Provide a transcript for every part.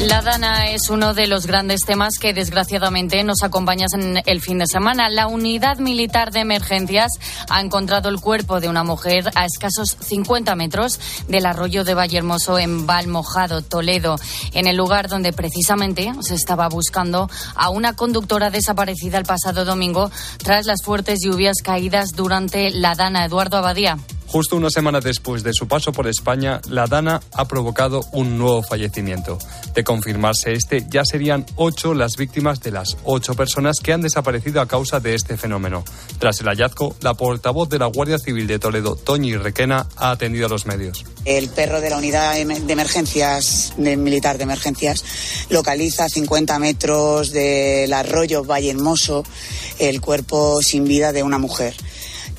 La Dana es uno de los grandes temas que desgraciadamente nos acompaña en el fin de semana. La unidad militar de emergencias ha encontrado el cuerpo de una mujer a escasos 50 metros del arroyo de Vallehermoso en Valmojado, Toledo, en el lugar donde precisamente se estaba buscando a una conductora desaparecida el pasado domingo tras las fuertes lluvias caídas durante la Dana. Eduardo Abadía. Justo una semana después de su paso por España, la Dana ha provocado un nuevo fallecimiento. De confirmarse este, ya serían ocho las víctimas de las ocho personas que han desaparecido a causa de este fenómeno. Tras el hallazgo, la portavoz de la Guardia Civil de Toledo, Toñi Requena, ha atendido a los medios. El perro de la unidad de emergencias, militar de emergencias, localiza a 50 metros del arroyo Valle Hermoso el cuerpo sin vida de una mujer.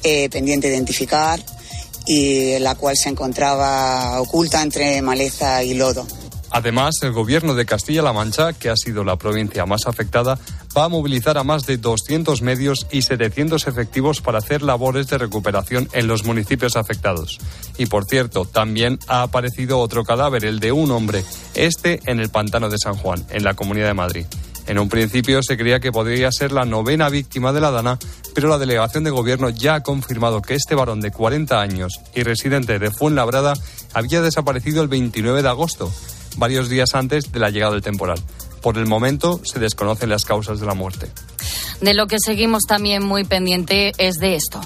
Eh, pendiente de identificar y la cual se encontraba oculta entre maleza y lodo. Además, el gobierno de Castilla-La Mancha, que ha sido la provincia más afectada, va a movilizar a más de 200 medios y 700 efectivos para hacer labores de recuperación en los municipios afectados. Y por cierto, también ha aparecido otro cadáver, el de un hombre, este en el pantano de San Juan, en la Comunidad de Madrid. En un principio se creía que podría ser la novena víctima de la Dana, pero la delegación de gobierno ya ha confirmado que este varón de 40 años y residente de Fuenlabrada había desaparecido el 29 de agosto, varios días antes de la llegada del temporal. Por el momento se desconocen las causas de la muerte. De lo que seguimos también muy pendiente es de esto.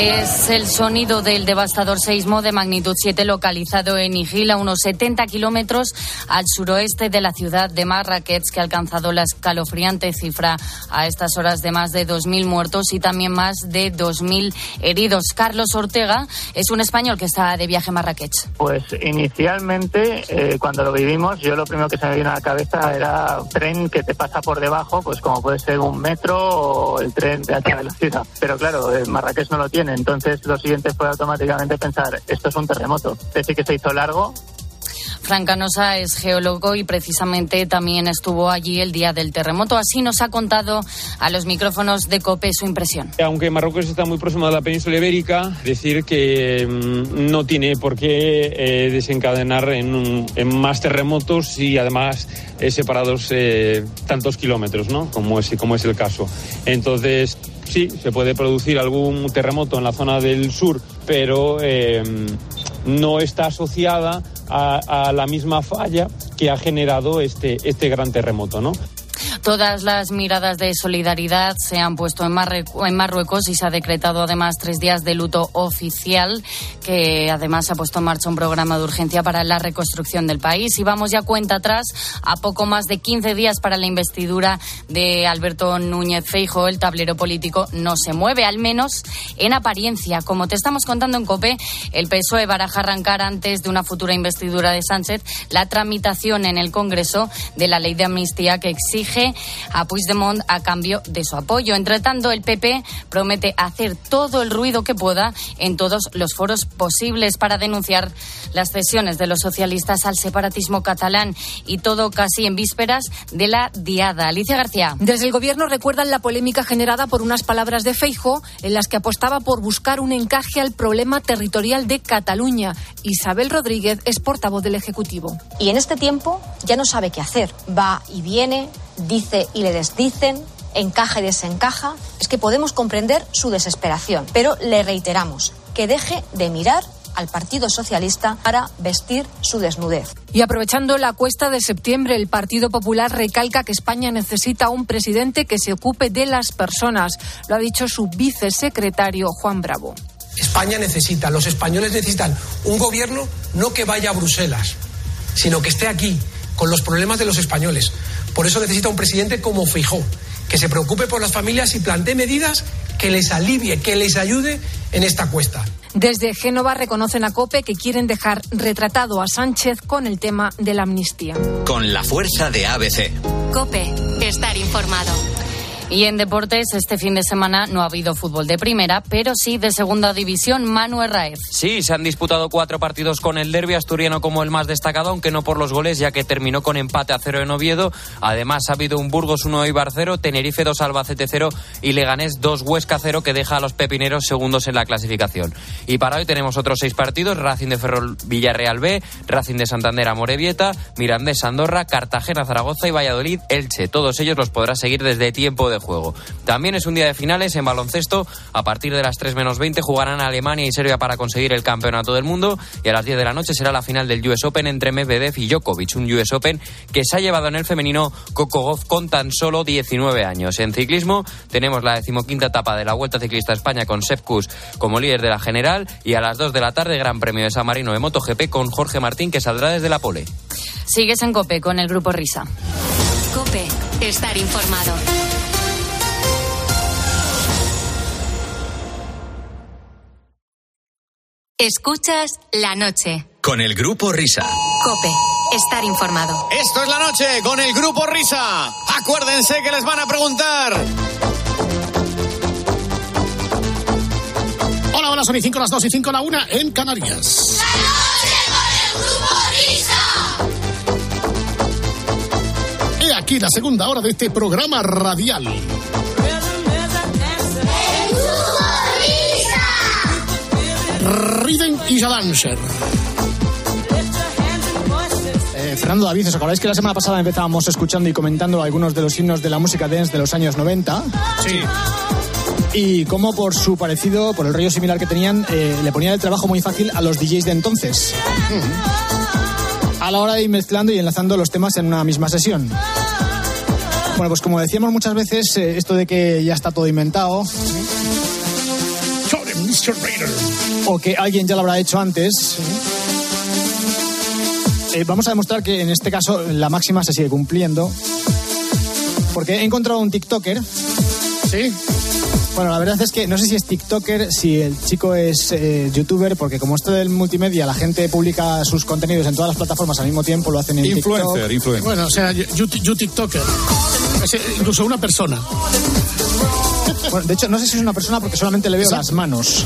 Es el sonido del devastador seismo de magnitud 7 localizado en Igil, a unos 70 kilómetros al suroeste de la ciudad de Marrakech, que ha alcanzado la escalofriante cifra a estas horas de más de 2.000 muertos y también más de 2.000 heridos. Carlos Ortega es un español que está de viaje a Marrakech. Pues inicialmente, eh, cuando lo vivimos, yo lo primero que se me vino a la cabeza era tren que te pasa por debajo, pues como puede ser un metro o el tren de alta velocidad. Pero claro, Marrakech no lo tiene entonces lo siguiente fue automáticamente pensar, esto es un terremoto. Decir que se hizo largo, Fran Canosa es geólogo y precisamente también estuvo allí el día del terremoto. Así nos ha contado a los micrófonos de COPE su impresión. Aunque Marruecos está muy próximo a la península ibérica, decir que mm, no tiene por qué eh, desencadenar en, más terremotos y además eh, separados eh, tantos kilómetros, ¿no? Como es el caso. Entonces, sí, se puede producir algún terremoto en la zona del sur, pero no está asociada a, la misma falla que ha generado este, este gran terremoto, ¿no? Todas las miradas de solidaridad se han puesto en, Marruecos y se ha decretado además tres días de luto oficial, que además ha puesto en marcha un programa de urgencia para la reconstrucción del país. Y vamos ya cuenta atrás, a poco más de 15 días para la investidura de Alberto Núñez Feijo, el tablero político no se mueve, al menos en apariencia. Como te estamos contando en COPE, el PSOE baraja arrancar antes de una futura investidura de Sánchez la tramitación en el Congreso de la ley de amnistía que exige a Puigdemont a cambio de su apoyo. Entre tanto, el PP promete hacer todo el ruido que pueda en todos los foros posibles para denunciar las cesiones de los socialistas al separatismo catalán y todo casi en vísperas de la diada. Alicia García. Desde el gobierno recuerdan la polémica generada por unas palabras de Feijo en las que apostaba por buscar un encaje al problema territorial de Cataluña. Isabel Rodríguez es portavoz del Ejecutivo. Y en este tiempo ya no sabe qué hacer. Va y viene, dice y le desdicen, encaja y desencaja, es que podemos comprender su desesperación. Pero le reiteramos que deje de mirar al Partido Socialista para vestir su desnudez. Y aprovechando la cuesta de septiembre, el Partido Popular recalca que España necesita un presidente que se ocupe de las personas. Lo ha dicho su vicesecretario Juan Bravo. España necesita, los españoles necesitan un gobierno no que vaya a Bruselas, sino que esté aquí, con los problemas de los españoles. Por eso necesita un presidente como Fijó, que se preocupe por las familias y plantee medidas que les alivie, que les ayude en esta cuesta. Desde Génova reconocen a COPE que quieren dejar retratado a Sánchez con el tema de la amnistía. Con la fuerza de ABC. COPE, estar informado. Y en deportes, este fin de semana no ha habido fútbol de primera, pero sí de segunda división, Manuel Raez. Sí, se han disputado cuatro partidos con el derby asturiano como el más destacado, aunque no por los goles, ya que terminó con empate a cero en Oviedo. Además, ha habido un Burgos 1 Ibar 0, Tenerife 2 Albacete 0 y Leganés 2 Huesca 0, que deja a los pepineros segundos en la clasificación. Y para hoy tenemos otros seis partidos: Racing de Ferrol Villarreal B, Racing de Santander Amorebieta, Mirandés Andorra, Cartagena Zaragoza y Valladolid Elche. Todos ellos los podrás seguir desde tiempo de juego. También es un día de finales en baloncesto. A partir de las 3 menos 20 jugarán Alemania y Serbia para conseguir el campeonato del mundo. Y a las 10 de la noche será la final del US Open entre Medvedev y Djokovic. Un US Open que se ha llevado en el femenino Coco Goff con tan solo 19 años. En ciclismo tenemos la decimoquinta etapa de la Vuelta Ciclista a España con Sepkus como líder de la general. Y a las 2 de la tarde, Gran Premio de San Marino de MotoGP con Jorge Martín que saldrá desde la pole. Sigues en Cope con el grupo Risa. Cope, estar informado. Escuchas la noche. Con el grupo Risa. Cope, estar informado. Esto es la noche con el grupo Risa. Acuérdense que les van a preguntar. Hola, hola, son y 5 las 2 y 5 la 1 en Canarias. La noche con el grupo Risa. He aquí la segunda hora de este programa radial. Rhythm is a Dancer. Eh, Fernando David, ¿os acordáis que la semana pasada empezábamos escuchando y comentando algunos de los himnos de la música dance de los años 90? Sí. Y cómo por su parecido, por el rollo similar que tenían, eh, le ponían el trabajo muy fácil a los DJs de entonces. A la hora de ir mezclando y enlazando los temas en una misma sesión. Bueno, pues como decíamos muchas veces, eh, esto de que ya está todo inventado, Mr. Raider. O que alguien ya lo habrá hecho antes, eh, vamos a demostrar que en este caso la máxima se sigue cumpliendo. Porque he encontrado un TikToker. Sí. Bueno, la verdad es que no sé si es TikToker, si el chico es eh, youtuber, porque como esto del multimedia, la gente publica sus contenidos en todas las plataformas al mismo tiempo, lo hacen en Influencer, TikTok. influencer. Bueno, o sea, you, you TikToker. Es, eh, incluso una persona. Bueno, de hecho, no sé si es una persona porque solamente le veo las manos.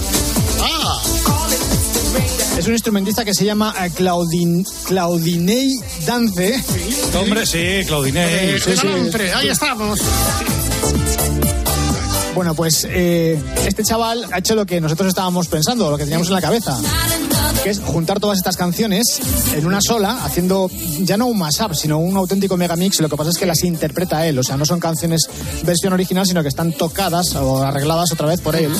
Es un instrumentista que se llama eh, Claudin, Claudinei Dance. Hombre, sí, Claudinei. eh, sí, sí. entre, ahí estamos. Bueno, pues eh, este chaval ha hecho lo que nosotros estábamos pensando, lo que teníamos en la cabeza, que es juntar todas estas canciones en una sola, haciendo ya no un mashup, sino un auténtico megamix. Lo que pasa es que las interpreta él, o sea, no son canciones versión original, sino que están tocadas o arregladas otra vez por él.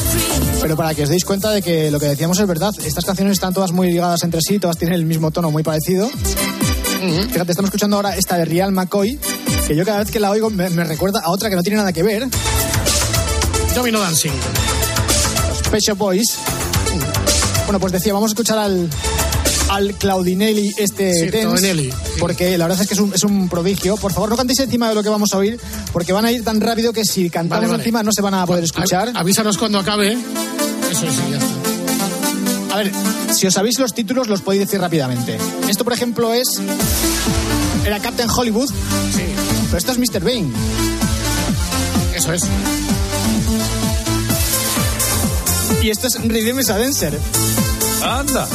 Pero para que os deis cuenta de que lo que decíamos es verdad, estas canciones están todas muy ligadas entre sí, todas tienen el mismo tono muy parecido. Fíjate, estamos escuchando ahora esta de Real McCoy, que yo cada vez que la oigo me, me recuerda a otra que no tiene nada que ver. Domino Dancing. Shop Boys. Bueno, pues decía, vamos a escuchar al, al Claudinelli este Sí, dance, porque la verdad es que es un, es un prodigio. Por favor, no cantéis encima de lo que vamos a oír, porque van a ir tan rápido que si cantamos Vale, vale. encima no se van a poder escuchar. A- avísanos cuando acabe. Eso sí, ya está. A ver, si os sabéis los títulos, los podéis decir rápidamente. Esto, por ejemplo, es... Era Captain Hollywood, Sí, pero esto es Mr. Bane. eso es. y esto es Rhythm is a Anda.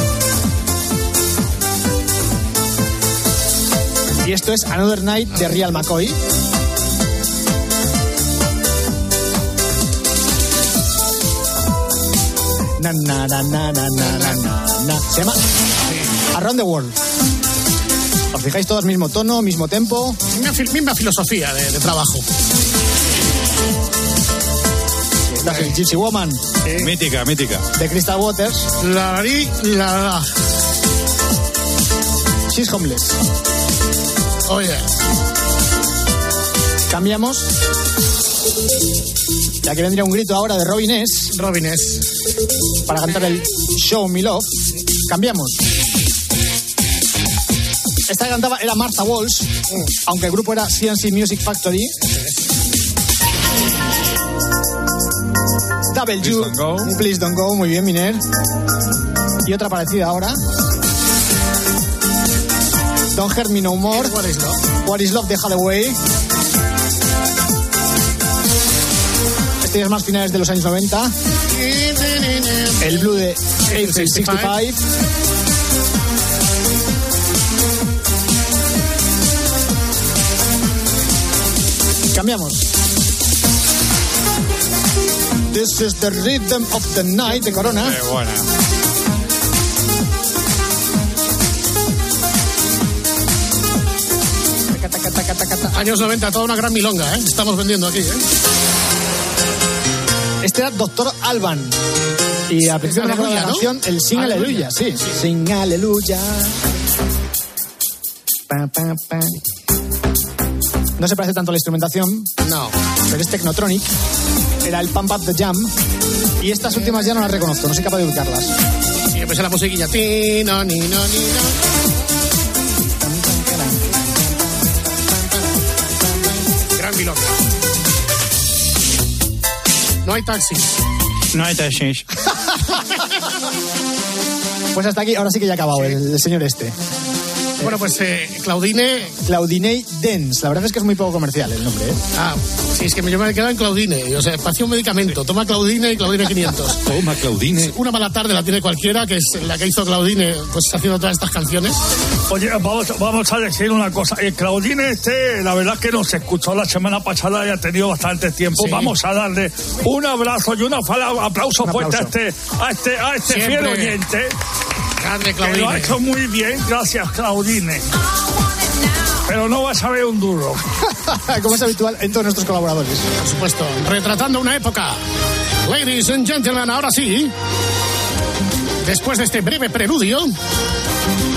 Y esto es Another Night de Real McCoy. Na, na, na, na, na, na, na, Se llama Around the World. Os fijáis todos mismo tono, mismo tempo. Misma filosofía de trabajo. Esta es el Gypsy Woman Mítica, mítica. de Crystal Waters. La la li, la la. She's Homeless. Oye, Cambiamos. Ya que vendría un grito ahora de Robin S. Robin es. para cantar el Show Me Love. Cambiamos. Esta que cantaba era Martha Walsh, aunque el grupo era CNC Music Factory. Double Please Don't Go. Please Don't Go, muy bien, Miner. Y otra parecida ahora. Don't Hurt Me No More. What is love? What is Love de Hathaway. estrellas más finales de los años 90. El Blue de 865. Cambiamos. This is the rhythm of the night de Corona. Qué buena. Años 90, toda una gran milonga, ¿eh? Estamos vendiendo aquí, ¿eh? Este era Doctor Alban. Y a principio de la Aleluya, ¿no? canción, el Sing Aleluya. Aleluya, sí. Sing Aleluya. Pa, pa, pa. No se parece tanto a la instrumentación, No. pero es Technotronic. Era el Pump Up the Jam. Y estas últimas ya no las reconozco, no soy capaz de ubicarlas. Y empecé la musiquilla. Ti, no, ni, no, ni, no. Gran milonga. No hay taxis. No hay taxis. Pues hasta aquí, ahora sí que ya ha acabado el, el señor este. Bueno, pues eh, Claudine. Claudinei Dens. La verdad es que es muy poco comercial el nombre, ¿eh? Ah, sí, es que yo me he quedado en Claudine. O sea, parecía un medicamento. Toma Claudine y Claudine 500. Toma, Claudine. Una mala tarde la tiene cualquiera, que es la que hizo Claudine, pues haciendo todas estas canciones. Oye, vamos, vamos a decir una cosa. El Claudine este, la verdad que nos escuchó la semana pasada y ha tenido bastante tiempo. Sí. Vamos a darle un abrazo y una fala- aplauso Un fuerte a aplauso. este, a este, a este Siempre. fiel oyente. Grande lo ha hecho muy bien, gracias Claudine. Pero no vas a ver un duro. Como es habitual en todos nuestros colaboradores. Por supuesto, retratando una época. Ladies and gentlemen, ahora sí. Después de este breve preludio,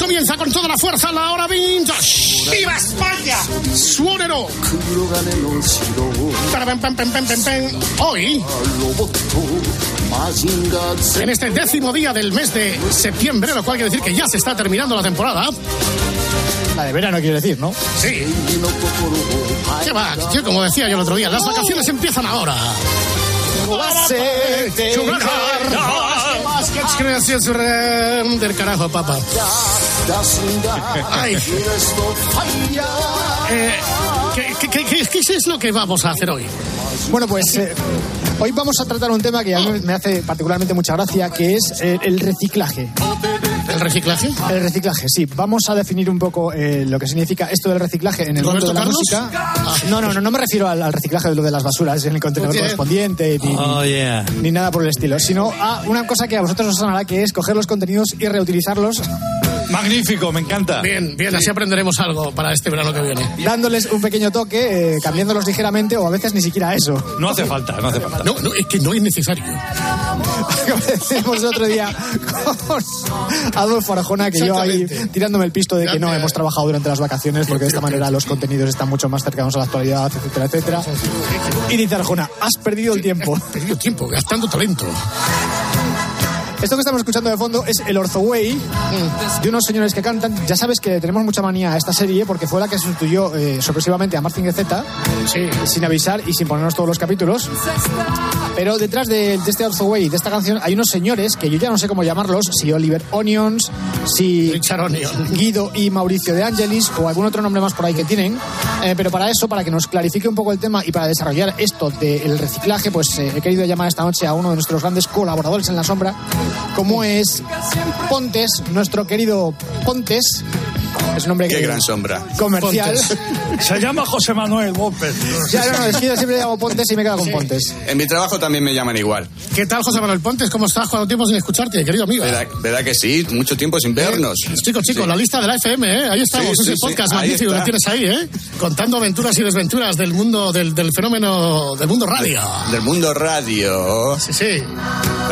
comienza con toda la fuerza la hora vintage. ¡Viva España! Pam. Hoy, en este décimo día del mes de septiembre, lo cual quiere decir que ya se está terminando la temporada. La de verano quiero decir, ¿no? Sí. ¿Qué va? Tío, como decía yo el otro día, las vacaciones empiezan ahora. Gracias del carajo, papá. Ay. Eh, ¿qué, qué, qué, qué- qué es lo que vamos a hacer hoy? Bueno, pues eh, hoy vamos a tratar un tema que a mí me hace particularmente mucha gracia, que es eh, el reciclaje. ¿El reciclaje? El reciclaje, sí. Vamos a definir un poco eh, lo que significa esto del reciclaje en el mundo ¿Roberto de la Carlos? música. No, no, no, no me refiero al, al reciclaje de lo de las basuras en el contenedor correspondiente, ni, Oh, yeah. ni nada por el estilo, sino a una cosa que a vosotros os sonará, que es coger los contenidos y reutilizarlos, Magnífico, me encanta. Bien, bien, así aprenderemos algo para este verano que viene. dándoles un pequeño toque, eh, cambiándolos ligeramente o a veces ni siquiera eso. No hace falta, no hace falta. No, no, es que no es necesario. Como decimos el otro día con Adolfo Arjona, que yo ahí tirándome el pisto de que no hemos trabajado durante las vacaciones, porque de esta manera los contenidos están mucho más cercanos a la actualidad, etcétera, etcétera. Y dice Arjona, has perdido el tiempo. Perdido tiempo, gastando talento. Esto que estamos escuchando de fondo es el Orthoway de unos señores que cantan. Ya sabes que tenemos mucha manía a esta serie porque fue la que sustituyó eh, sorpresivamente a Martin Gezeta, sin avisar y sin ponernos todos los capítulos. Pero detrás de, de este Orthoway, de esta canción, hay unos señores que yo ya no sé cómo llamarlos, si Oliver Onions, si Guido y Mauricio de Angelis o algún otro nombre más por ahí que tienen. Eh, pero para eso, para que nos clarifique un poco el tema y para desarrollar esto del reciclaje, pues eh, he querido llamar esta noche a uno de nuestros grandes colaboradores en la sombra, como es Pontes, nuestro querido Pontes. Es un nombre Qué que- gran sombra. comercial. Se llama José Manuel López. Ya, no, no, es que yo siempre llamo Pontes y me quedo con Pontes. En mi trabajo también me llaman igual. ¿Qué tal, José Manuel Pontes? ¿Cómo estás? ¿Cuánto tiempo sin escucharte, querido amigo? ¿Verdad, verdad que sí? Mucho tiempo sin vernos. Chicos, chicos, Sí. la lista de la FM, ¿eh? Ahí estamos, Sí, ese sí, podcast ahí magnífico que tienes ahí, ¿eh? Contando aventuras y desventuras del mundo, del, del fenómeno, del mundo radio. Del mundo radio. Sí, sí.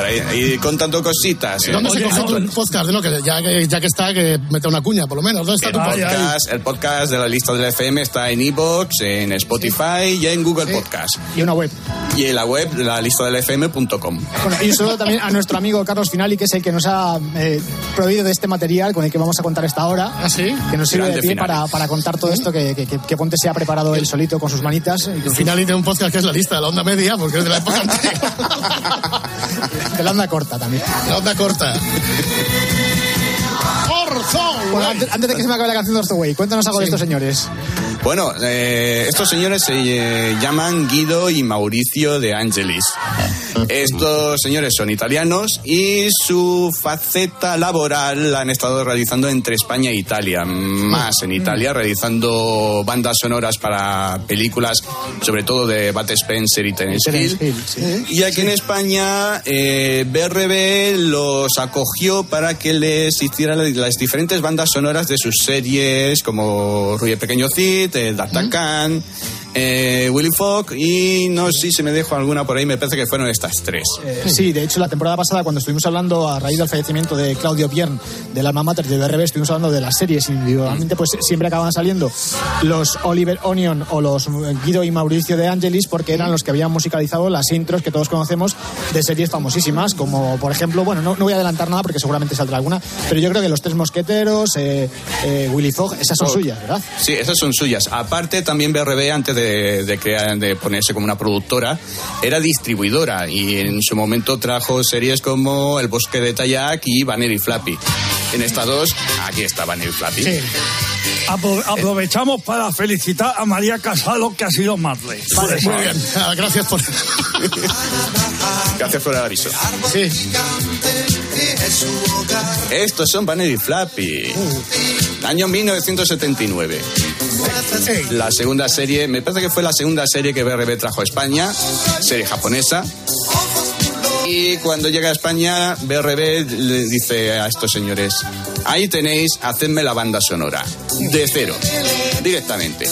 Ahí, y contando cositas. ¿eh? ¿Dónde se Oye, no, tu podcast? No, que ya, que ya que está, que mete una cuña, por lo menos. ¿Dónde está El podcast? el podcast de la lista del FM está en iVoox, en Spotify y en Google Podcast. Y una web. Y en la web, la lista del FM.com. Bueno, y un saludo también a nuestro amigo Carlos Finali, que es el que nos ha eh, proveído de este material con el que vamos a contar esta hora. ¿Ah, sí? Que nos sirve de pie Finali. para, para contar todo esto que, que, que- que Ponte se ha preparado él solito con sus manitas. Y con Al sus- final de un podcast que es la lista de la onda media, porque es de la época anterior. de la onda corta también. La onda corta. Bueno, antes, antes de que se me acabe la canción de Way, cuéntanos algo de estos señores. Bueno, eh, estos señores se eh, llaman Guido y Mauricio de Angelis. Estos señores son italianos y su faceta laboral la han estado realizando entre España e Italia. Más en Italia, realizando bandas sonoras para películas, sobre todo de Bat Spencer y Terence Hill. Y aquí en España, eh, BRB los acogió para que les hicieran las diferentes bandas sonoras de sus series, como Ruy el Pequeño Cid, eh, D'Artagnan, eh, Willy Fogg y no sé si se me dejo alguna por ahí, me parece que fueron estas tres. Eh, sí, de hecho, la temporada pasada, cuando estuvimos hablando a raíz del fallecimiento de Claudio Piern, del alma mater de BRB, estuvimos hablando de las series. Individualmente, pues siempre acaban saliendo los Oliver Onion o los Guido y Mauricio de Angelis, porque eran los que habían musicalizado las intros que todos conocemos de series famosísimas, como por ejemplo, bueno, no, no voy a adelantar nada porque seguramente saldrá alguna, pero yo creo que Los Tres Mosqueteros, eh, eh, Willy Fogg, esas son Fogg. suyas, ¿verdad? Sí, esas son suyas. Aparte, también BRB, antes de, de crear, de ponerse como una productora, era distribuidora y en su momento trajo series como El Bosque de Tayac y Banner y Flappy. En estas dos, aquí está Banner y Flappy. Apro- aprovechamos para felicitar a María Casalo, que ha sido madre. Vale, muy bien. Ah, Gracias por. Gracias por el aviso. Sí. Estos son Banner y Flappy. Año 1979. La segunda serie, me parece que fue la segunda serie que BRB trajo a España, serie japonesa. Y cuando llega a España, BRB le dice a estos señores, ahí tenéis, hacedme la banda sonora, de cero, directamente.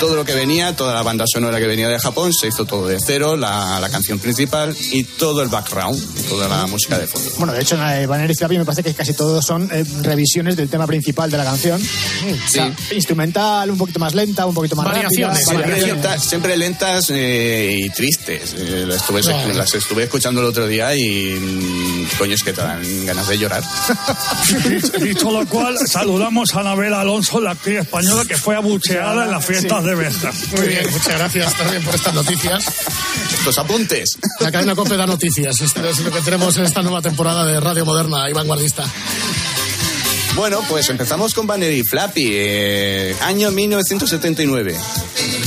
Todo lo que venía, toda la banda sonora que venía de Japón, se hizo todo de cero, la, la canción principal y todo el background, toda la música de fondo. Bueno, de hecho, en Banner y Flappy me parece que casi todos son eh, revisiones del tema principal de la canción. O sea, instrumental, un poquito más lenta, un poquito más Variaciones, rápida. Siempre, lentas, siempre lentas eh, y tristes. Eh, las, estuve, Claro. las estuve escuchando el otro día y mm, coño, es que te dan ganas de llorar. Dicho lo cual, saludamos a Anabel Alonso, la actriz española que fue abucheada en las fiestas de Berta. Muy bien, muchas gracias también por estas noticias. Estos apuntes. La cadena COPE da noticias. Esto es lo que tenemos en esta nueva temporada de Radio Moderna y Vanguardista. Bueno, pues empezamos con Banner y Flappy, eh, año 1979.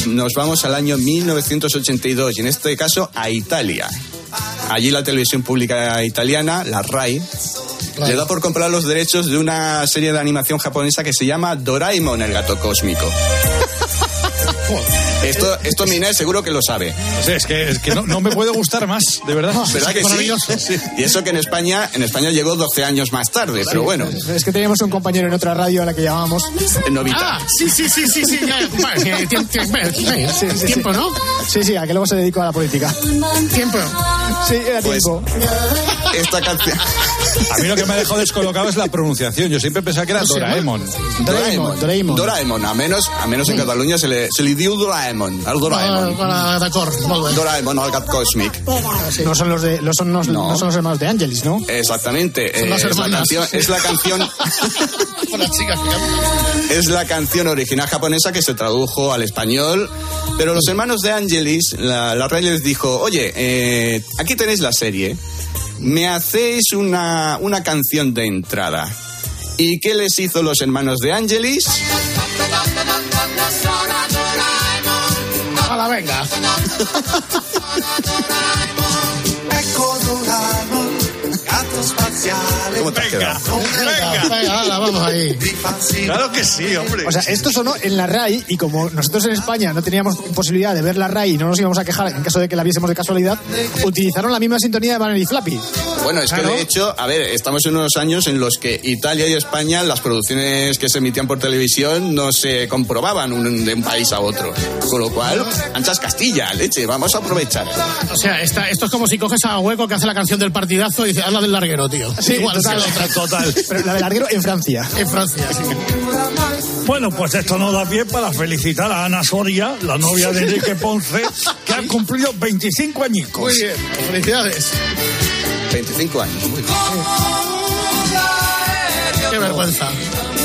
Nos vamos al año 1982 y en este caso a Italia. Allí la televisión pública italiana, la RAI, le da por comprar los derechos de una serie de animación japonesa que se llama Doraemon, el gato cósmico. Esto, esto Minel seguro que lo sabe. Sí, es que, es que no, no me puede gustar más, de verdad. ¿Verdad que sí? Sí. Y eso que en España, en España llegó 12 años más tarde, pero bueno, Es que teníamos un compañero en otra radio a la que llamábamos. Novita. Ah, sí, sí, Sí, sí, sí. Tiempo, ¿no? Sí, sí, a que luego se dedicó a la política. Tiempo. Sí, era Pues- tiempo. Esta canción. A mí lo que me ha dejado descolocado es la pronunciación. Yo siempre pensaba que era. Doraemon. Doraemon, Doraemon. Doraemon, a menos, a menos en Cataluña se le, se li diu Doraemon, al Ah, Doraemon. para- D'acord, molt bé. Doraemon, al gat cósmic. No son los de, los son, los- No. no son los hermanos de Angelis, ¿no? Exactamente. Son eh, las es, la hermanas. canción, es la canción, Con las chicas que cantan. es la canción original japonesa que se tradujo al español. Pero los hermanos de Angelis, la, la RAI les dijo, oye, eh, aquí tenéis la serie, me hacéis una, una canción de entrada. ¿Y qué les hizo los hermanos de Angelis? Hala, venga. ¿Cómo quedado? Venga, venga, hala, vamos ahí. Claro que sí, hombre. O sea, esto sonó en la RAI y como nosotros en España no teníamos posibilidad de ver la RAI y no nos íbamos a quejar en caso de que la viésemos de casualidad, utilizaron la misma sintonía de Banner y Flappy. Bueno, es que Claro. de hecho, a ver, estamos en unos años en los que Italia y España, las producciones que se emitían por televisión no se comprobaban un- de un país a otro. Con lo cual, anchas Castilla, leche, vamos a aprovechar. O sea, esta- esto es como si coges a Hueco que hace la canción del partidazo y dice, habla del larguero, tío. Sí, Igual, total, total. Pero la de larguero en Francia. En Francia, sí. Bueno, pues esto nos da pie para felicitar a Ana Soria, la novia de Enrique Ponce, que ha cumplido 25 añicos. Muy bien, felicidades. 25 años. muy bien. Qué vergüenza.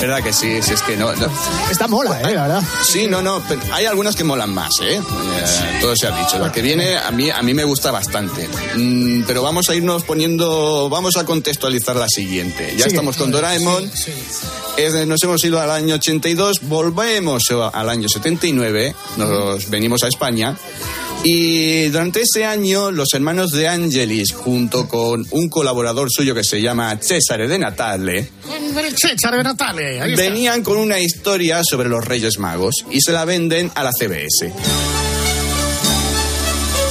¿Verdad que sí? Si es que no, no. Está mola, ¿eh? La verdad. Sí, no, no. pero hay algunas que molan más, ¿eh? Eh, todo se ha dicho. La que viene a mí, a mí me gusta bastante. Mm, pero vamos a irnos poniendo, vamos a contextualizar la siguiente. Ya Sigue. estamos con Doraemon. Es de- nos hemos ido al año 82, volvemos al año 79, nos venimos a España. Y durante ese año, los hermanos de Angelis, junto con un colaborador suyo que se llama Cesare de Natale, César de Natale. ahí venían con una historia sobre los Reyes Magos y se la venden a la CBS.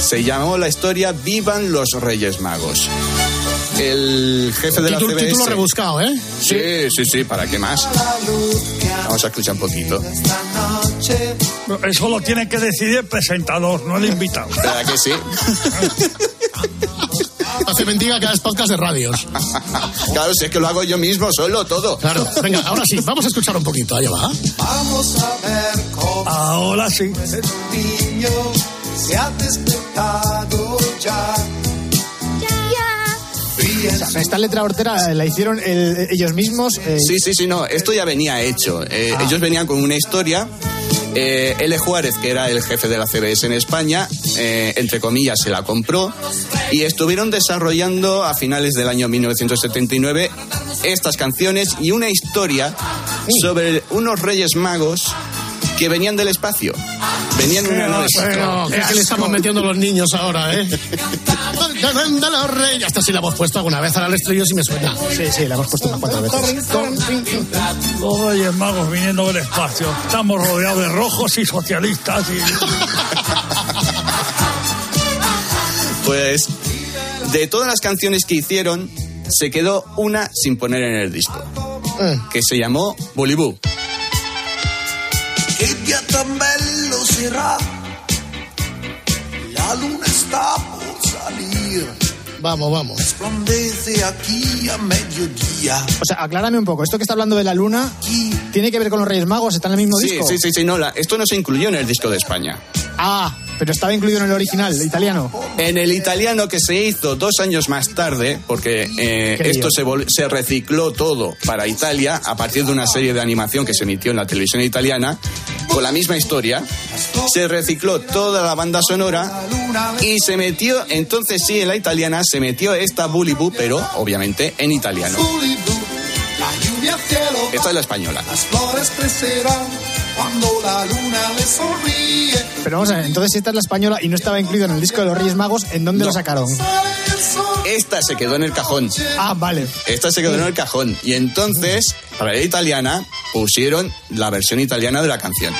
Se llamó la historia Vivan los Reyes Magos. El jefe de la CBS. título rebuscado, ¿eh? Sí, sí, sí, ¿para qué más? Vamos a escuchar un poquito. Eso lo tiene que decidir el presentador, no el invitado. ¿Verdad que sí? Hace mentira que hagas podcast de radios. Claro, si es que lo hago yo mismo, solo, todo. Claro, venga, ahora sí, vamos a escuchar un poquito, ahí va. Vamos a ver cómo Ahora sí. el niño se ha despertado sea, esta letra hortera la hicieron el- ellos mismos. eh, Sí, sí, sí, no, esto ya venía hecho. Eh, Ellos venían con una historia. Eh, L. Juárez, que era el jefe de la CBS en España, eh, entre comillas, se la compró y estuvieron desarrollando a finales del año 1979 estas canciones y una historia sobre unos reyes magos que venían del espacio. Venían en una nave. Bueno, ¿qué, qué le estamos metiendo los niños ahora, eh? de los reyes. Hasta si la hemos puesto alguna vez ahora el estrello si me suena. Sí, sí, la hemos puesto unas cuantas veces. Los Reyes Magos viniendo del espacio. Estamos rodeados de rojos y socialistas. Y... Pues de todas las canciones que hicieron, se quedó una sin poner en el disco, que se llamó sarà. La luna está salir. Vamos, vamos. Aquí a mediodía. O sea, aclárame un poco. Esto que está hablando de la luna, ¿tiene que ver con los Reyes Magos? ¿Está en el mismo Sí, disco? sí, sí, sí, no, la- esto no se incluyó en el disco de España. Ah, pero estaba incluido en el original, italiano. En el italiano que se hizo dos años más tarde, porque eh, esto se, se recicló todo para Italia a partir de una serie de animación que se emitió en la televisión italiana, con la misma historia, se recicló toda la banda sonora y se metió, entonces sí, en la italiana se metió esta Bully Boo, pero obviamente en italiano. Esta es la española. Las flores crecerán cuando la luna le sonríe. Pero vamos a ver, entonces si esta es la española y no estaba incluido en el disco de los Reyes Magos, ¿en dónde lo sacaron? Esta se quedó en el cajón. Ah, vale. Esta se quedó en el cajón. Y entonces, para la italiana, pusieron la versión italiana de la canción.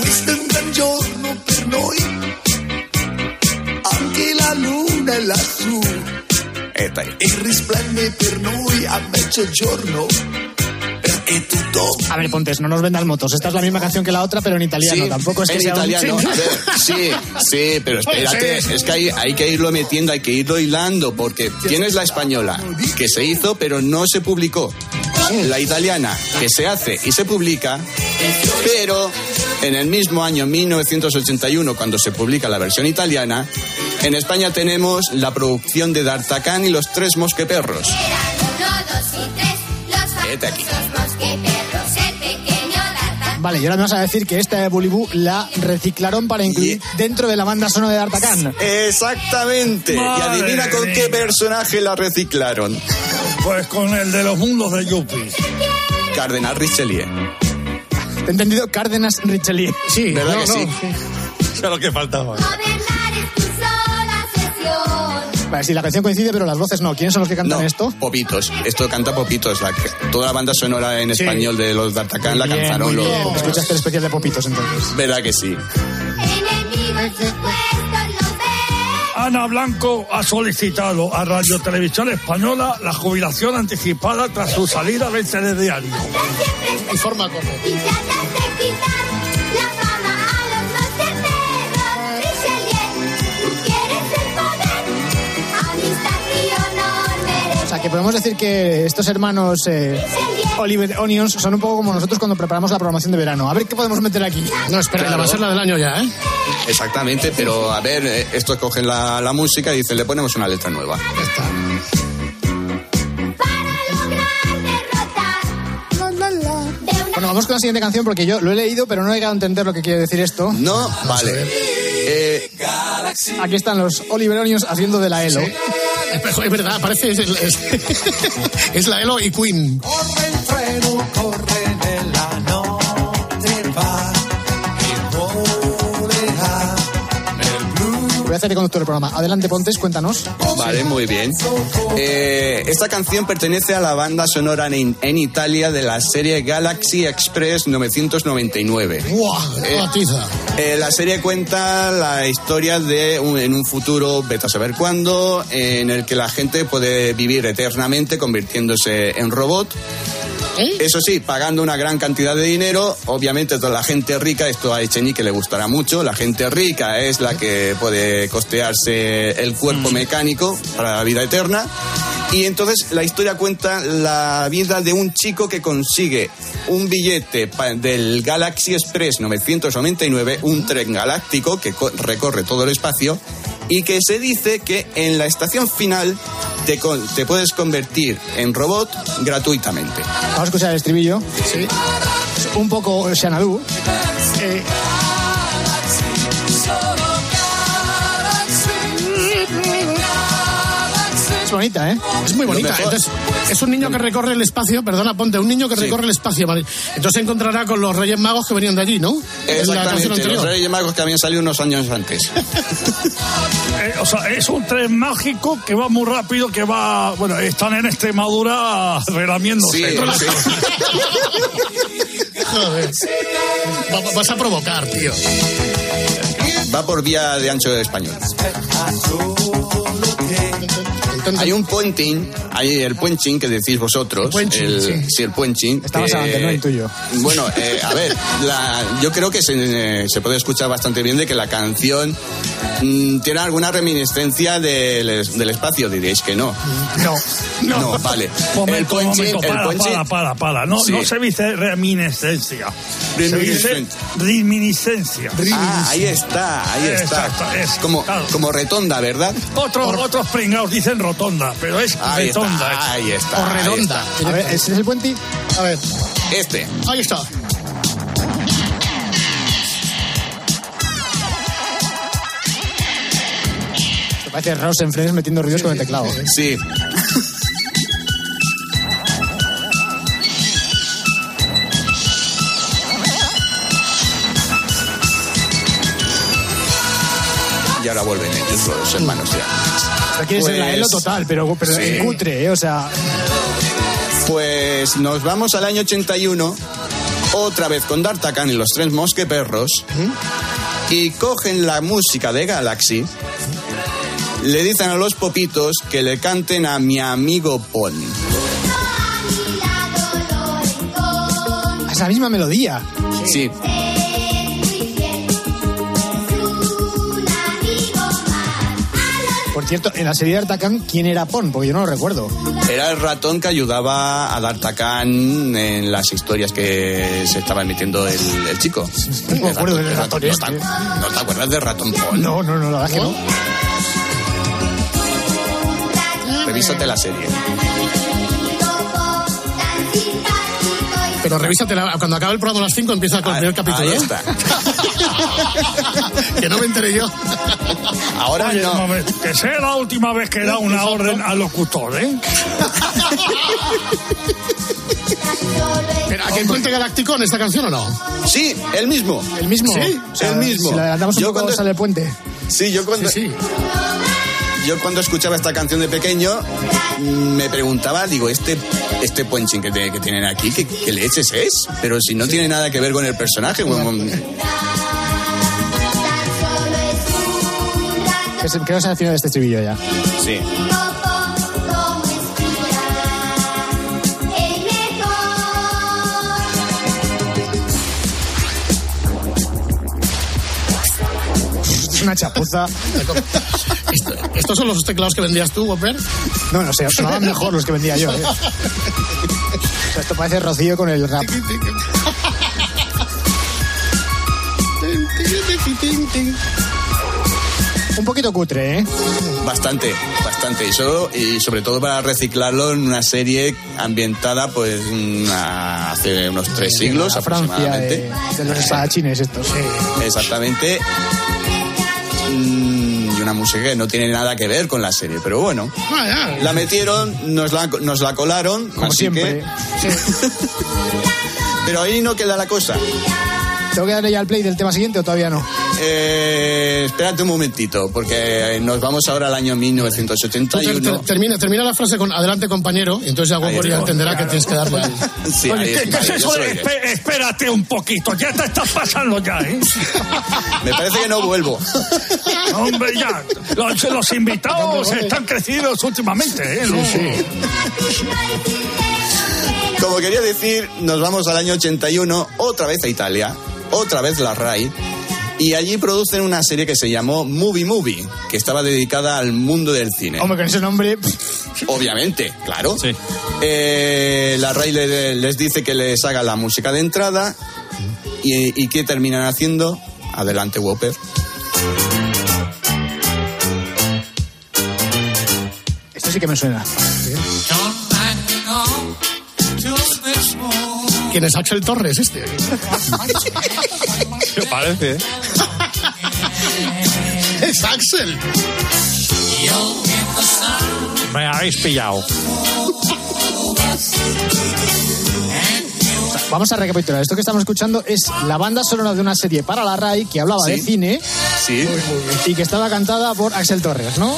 Questo è un gran giorno per noi. Anche la luna è lassù Esta a ver, Pontes, no nos vendas motos. Esta es la misma canción que la otra, pero en italiano. Sí, Tampoco es que en sea un- italiano. A ver, sí, sí, pero espérate, es que hay, hay que irlo metiendo, hay que irlo hilando, porque tienes la española que se hizo, pero no se publicó. La italiana que se hace y se publica, pero en el mismo año 1981, cuando se publica la versión italiana, en España tenemos la producción de D'Artagnan y los tres mosqueperros. Vete aquí. Vale, y ahora me vas a decir que esta de Bulibú la reciclaron para incluir dentro de la banda sonora de D'Artagnan. Exactamente. y adivina con mía. qué personaje la reciclaron. Pues con el de los mundos de Yuppie. Cardenal Richelieu. Te he entendido Cárdenas Richelieu. Sí, ¿Verdad no, que no. sí? Eso es lo que faltaba. Vale, sí, la canción coincide, pero las voces no. ¿Quiénes son los que cantan No, esto? Popitos. Esto canta Popitos. La que- toda la banda sonora en Sí. español de los D'Artagnan la Bien, cantaron bien. los... Escuchaste el especial de Popitos entonces. ¿Verdad que sí? Ana Blanco ha solicitado a Radio Televisión Española la jubilación anticipada tras su salida del telediario. Informa como. O que podemos decir que estos hermanos eh, Oliver Onions son un poco como nosotros cuando preparamos la programación de verano. A ver qué podemos meter aquí. No, espera, la va a ser la del año ya, ¿eh? Exactamente, pero a ver, eh, esto cogen la, la música y dicen, le ponemos una letra nueva. vamos con la siguiente canción porque yo lo he leído, pero no he llegado a entender lo que quiere decir esto. No, vale. Eh, Aquí están los Oliveronios haciendo de la Elo. Es verdad, parece es, es- es la Elo y Queen. Corre el freno, corre en la hacer de conductor del programa. Adelante, Pontes, cuéntanos. Vale, muy bien. Eh, esta canción pertenece a la banda sonora en, en Italia de la serie Galaxy Express 999. ¡Buah! Eh. Eh, la serie cuenta la historia de un- en un futuro, vete a saber cuándo, en el que la gente puede vivir eternamente convirtiéndose en robot. Eso sí, pagando una gran cantidad de dinero, obviamente toda la gente rica, esto a Echenique le gustará mucho, la gente rica es la que puede costearse el cuerpo mecánico para la vida eterna. Y entonces la historia cuenta la vida de un chico que consigue un billete del Galaxy Express 999, un tren galáctico que co- recorre todo el espacio y que se dice que en la estación final te, te puedes convertir en robot gratuitamente. Vamos a escuchar el estribillo. Sí. Un poco Xanadu. Eh, bonita, ¿eh? Es muy bonita. Entonces, es un niño que recorre el espacio, perdona, ponte, un niño que Sí. recorre el espacio. ¿vale? Entonces se encontrará con los Reyes Magos que venían de allí, ¿no? Exactamente, los. Reyes Magos que habían salido unos años antes. Eh, o sea, es un tren mágico que va muy rápido, que va. Bueno, están en Extremadura relamiéndose. Sí, sí. Vas a provocar, tío. Va por vía de ancho español. Hay un puenting, hay el puenching que decís vosotros. El puenching, el, sí. el puenching. Está más adelante, no el tuyo. Bueno, eh, a ver, la- yo creo que se, se puede escuchar bastante bien de que la canción mm, tiene alguna reminiscencia del, del espacio. Diréis que no. No. No, vale. Momento, el puenching- momento, el para, puenching- para, para, para. No, Sí. no se dice reminiscencia. Se dice Reminiscencia. reminiscencia. Ah, ahí está, ahí está. Exacto, es, como, claro. como retonda, ¿verdad? Otros, otros pringados dicen rotonda, pero es Ahí está, retonda. ahí está. O ahí redonda. está. A ver, ¿ese es el puente? A ver, Este. ahí está. Parece Ross en Friends metiendo ruidos con el teclado. Sí. los hermanos ya. Aquí es Pues- la Elo total, pero, pero Sí. en cutre, ¿eh? O sea, Pues nos vamos al año 81, otra vez con D'Artagnan y los tres mosqueperros, y cogen la música de Galaxy, le dicen a los popitos que le canten a mi amigo Pon. es la misma melodía. Sí. Cierto, en la serie de Artacan, ¿quién era Pon? Porque yo no lo recuerdo. Era el ratón que ayudaba a D'Artagnan en las historias que se estaba emitiendo el, el chico. No me acuerdo del El ratón ¿No este. te, no te acuerdas del ratón Pon? No, no, no, la verdad es que no. Revísate la serie. Pero revísate, la- cuando acabe el programa a las 5 empieza con el primer capítulo. Ahí ¿eh? está. que no me enteré yo. Ahora Oye, no. que sea la última vez que da una orden al locutor, ¿eh? Pero, ¿A qué puente galáctico en esta canción o no? Sí, el mismo. El mismo. Sí, O sea, el mismo. Si le adelantamos un Yo poco, cuando- sale el puente. Sí, yo cuando, Sí, sí. yo cuando escuchaba esta canción de pequeño mm, me preguntaba, digo, este, este que, te- que tienen aquí, ¿qué, qué leches es? Pero si no tiene nada que ver con el personaje. bueno, Que se- Creo que se ha de este estribillo ya. sí. Es una chapuza. Esto- ¿Estos son los teclados que vendías tú, Whopper? No, no sé, sonaban mejor los que vendía yo. ¿eh? O sea, esto parece Rocío con el rap. Un poquito cutre, ¿eh? Bastante, bastante. Y, solo- y sobre todo para reciclarlo en una serie ambientada pues mm, hace unos tres siglos La Francia aproximadamente. de, de los espadachines estos. Exactamente. Mm, Y una música que no tiene nada que ver con la serie, pero bueno. La metieron, nos la, nos la colaron, Como así siempre. que... Pero ahí no queda la cosa. ¿Tengo que darle ya al play del tema siguiente o todavía no? Eh, espérate un momentito, porque nos vamos ahora al año Tú ter- 1981. ter- termina, termina la frase con adelante compañero, y entonces ya está. entenderá que tienes que darle al... Sí, Oye, ¿qué, es eso espe- espérate un poquito? Ya te estás pasando ya, ¿eh? Me parece que no vuelvo. Hombre, ya. Los, los invitados están crecidos últimamente, ¿eh? Como quería decir, nos vamos al año 81, otra vez a Italia, otra vez la RAI, y allí producen una serie que se llamó Movie Movie, que estaba dedicada al mundo del cine. Hombre, con ese nombre. Obviamente, claro. Eh, la le- les dice que les haga la música de entrada, y, y ¿qué terminan haciendo? Adelante, Whopper. Esto sí que me suena. ¿Quién es Axel Torres este? ¿Qué parece? eh? Es Axel. Me habéis pillado. Vamos a recapitular. Esto que estamos escuchando es la banda sonora de una serie para la RAI que hablaba Sí. de cine Sí. y que estaba cantada por Axel Torres, ¿no?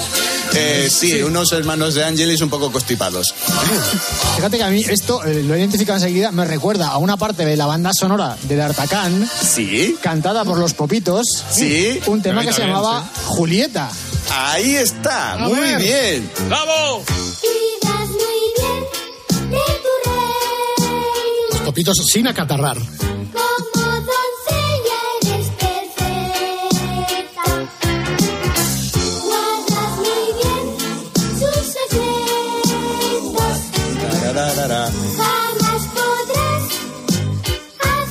Eh, sí, unos hermanos de Angelis un poco constipados. Fíjate que a mí esto eh, lo he identificado enseguida, me recuerda a una parte de la banda sonora de D'Artagnan, Sí. cantada por los Popitos. Sí. Un tema que se llamaba Julieta. Ahí está, A muy ver. bien. ¡Bravo! Cuidas muy bien de tu rey. Los popitos sin acatarrar.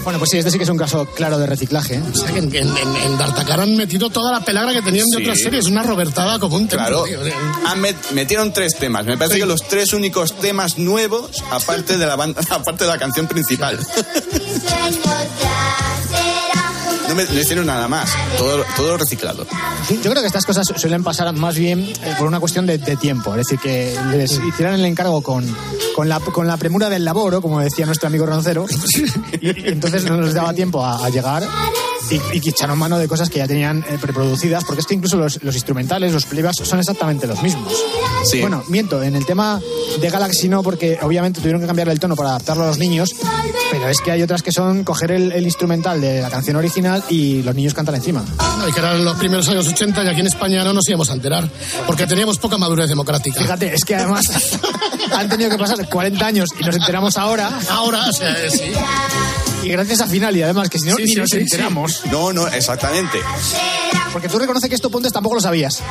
Bueno, pues sí, este sí que es un caso claro de reciclaje. ¿eh? O sea, que en, en, en, en D'Artagnan han metido toda la pelagra que tenían de Sí. otras series. Una robertada como un. Claro, tío. han met- metieron tres temas. Me parece que los tres únicos temas nuevos, aparte de la banda, aparte de la canción principal. No, me, no hicieron nada más. Todo, todo reciclado. Yo creo que estas cosas suelen pasar más bien eh, por una cuestión de, de tiempo. Es decir, que les hicieran el encargo con, con, la, con la premura del laboro, como decía nuestro amigo Roncero, y, y entonces no les daba tiempo a, a llegar y, y que echaron mano de cosas que ya tenían eh, preproducidas, porque es que incluso los, los instrumentales, los playbacks, son exactamente los mismos. Sí. Bueno, miento, en el tema de Galaxy no, porque obviamente tuvieron que cambiar el tono para adaptarlo a los niños, pero es que hay otras que son coger el, el instrumental de la canción original y los niños cantan encima. No, y que eran los primeros años 80 y aquí en España no nos íbamos a enterar. Porque teníamos poca madurez democrática. Fíjate, es que además han tenido que pasar 40 años y nos enteramos ahora. Ahora, o sea, sí. Y gracias a Final, y además que si no, Sí, ni sí, nos sí, sí. enteramos. No, no, exactamente. Porque tú reconoces que esto Pontes tampoco lo sabías.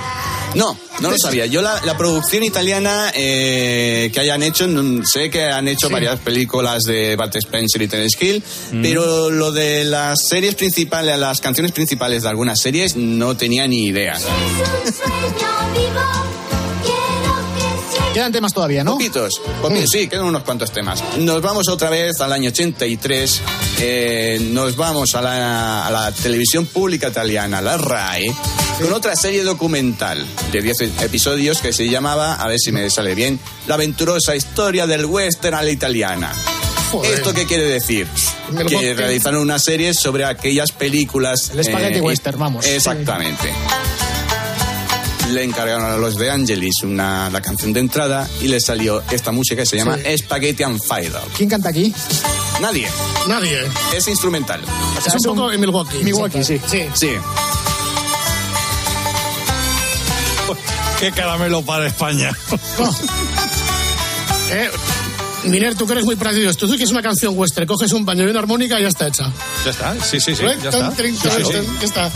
No, no lo sabía. Yo la, la producción italiana eh, que hayan hecho, mm, sé que han hecho varias películas de Bart Spencer y Terence Hill, pero lo de las series principales, las canciones principales de algunas series, no tenía ni idea. Quedan temas todavía, ¿no? Poquitos, poquitos, sí, quedan unos cuantos temas. Nos vamos otra vez al año 83, eh, nos vamos a la, a la televisión pública italiana, la RAI, con otra serie documental de 10 episodios que se llamaba, a ver si me sale bien, La aventurosa historia del western a la italiana. Joder. ¿Esto qué quiere decir? Que realizaron una serie sobre aquellas películas... El spaghetti y- western, vamos. Exactamente. Le encargaron a los de Angelis una, la canción de entrada y les salió esta música que se llama Spaghetti and Fire. ¿Quién canta aquí? Nadie. Nadie. Es instrumental. Es un poco en Milwaukee. Milwaukee, sí. Sí. Sí. Qué caramelo para España. Eh, Miner, tú que eres muy práctico. Tú que es una canción western, coges un paño y una armónica y ya está hecha. Ya está, sí, sí, sí, ya está. Sí, sí, sí. Ya está.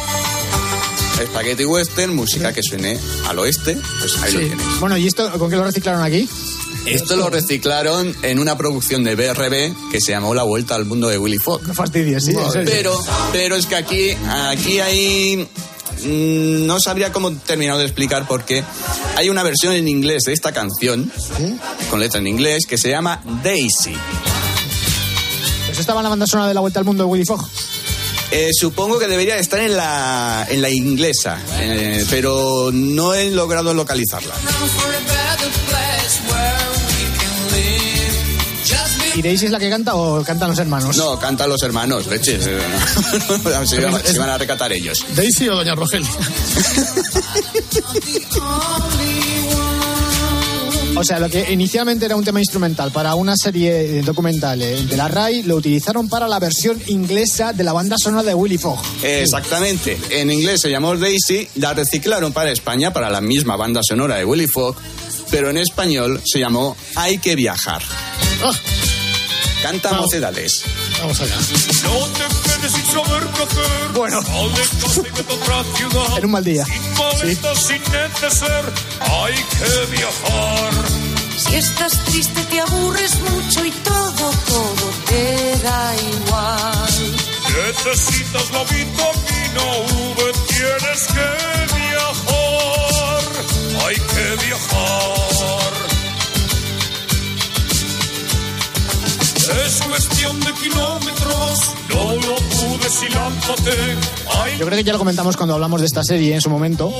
Spaghetti Western, música que suene al oeste, pues ahí lo tienes. Bueno, ¿y esto con qué lo reciclaron aquí? Esto lo reciclaron en una producción de BRB que se llamó La Vuelta al Mundo de Willy Fogg. No fastidies, sí. Pero, pero es que aquí, aquí hay mm, no sabría cómo terminar de explicar porque hay una versión en inglés de esta canción, con letra en inglés, que se llama Daisy. Pues estaba en la banda sonora de la Vuelta al Mundo de Willy Fogg. Eh, supongo que debería estar en la, en la inglesa, eh, pero no he logrado localizarla. ¿Y Daisy es la que canta o cantan los hermanos? No, cantan los hermanos, leches. se, van- se van a recatar ellos. ¿Daisy o Doña Rogelia? O sea, lo que inicialmente era un tema instrumental para una serie documental de la RAI, lo utilizaron para la versión inglesa de la banda sonora de Willy Fogg. Exactamente. En inglés se llamó Daisy, la reciclaron para España, para la misma banda sonora de Willy Fogg, pero en español se llamó Hay que viajar. Canta mocedades. Vamos allá. Sin saber qué hacer. Bueno. En un mal día. Maletas sin neceser. Hay que viajar. Si estás triste te aburres mucho y todo, todo te da igual. Necesitas la vitamina V. Tienes que viajar. Dudes y lánzate. Hay Yo creo que ya lo comentamos cuando hablamos de esta serie en su momento.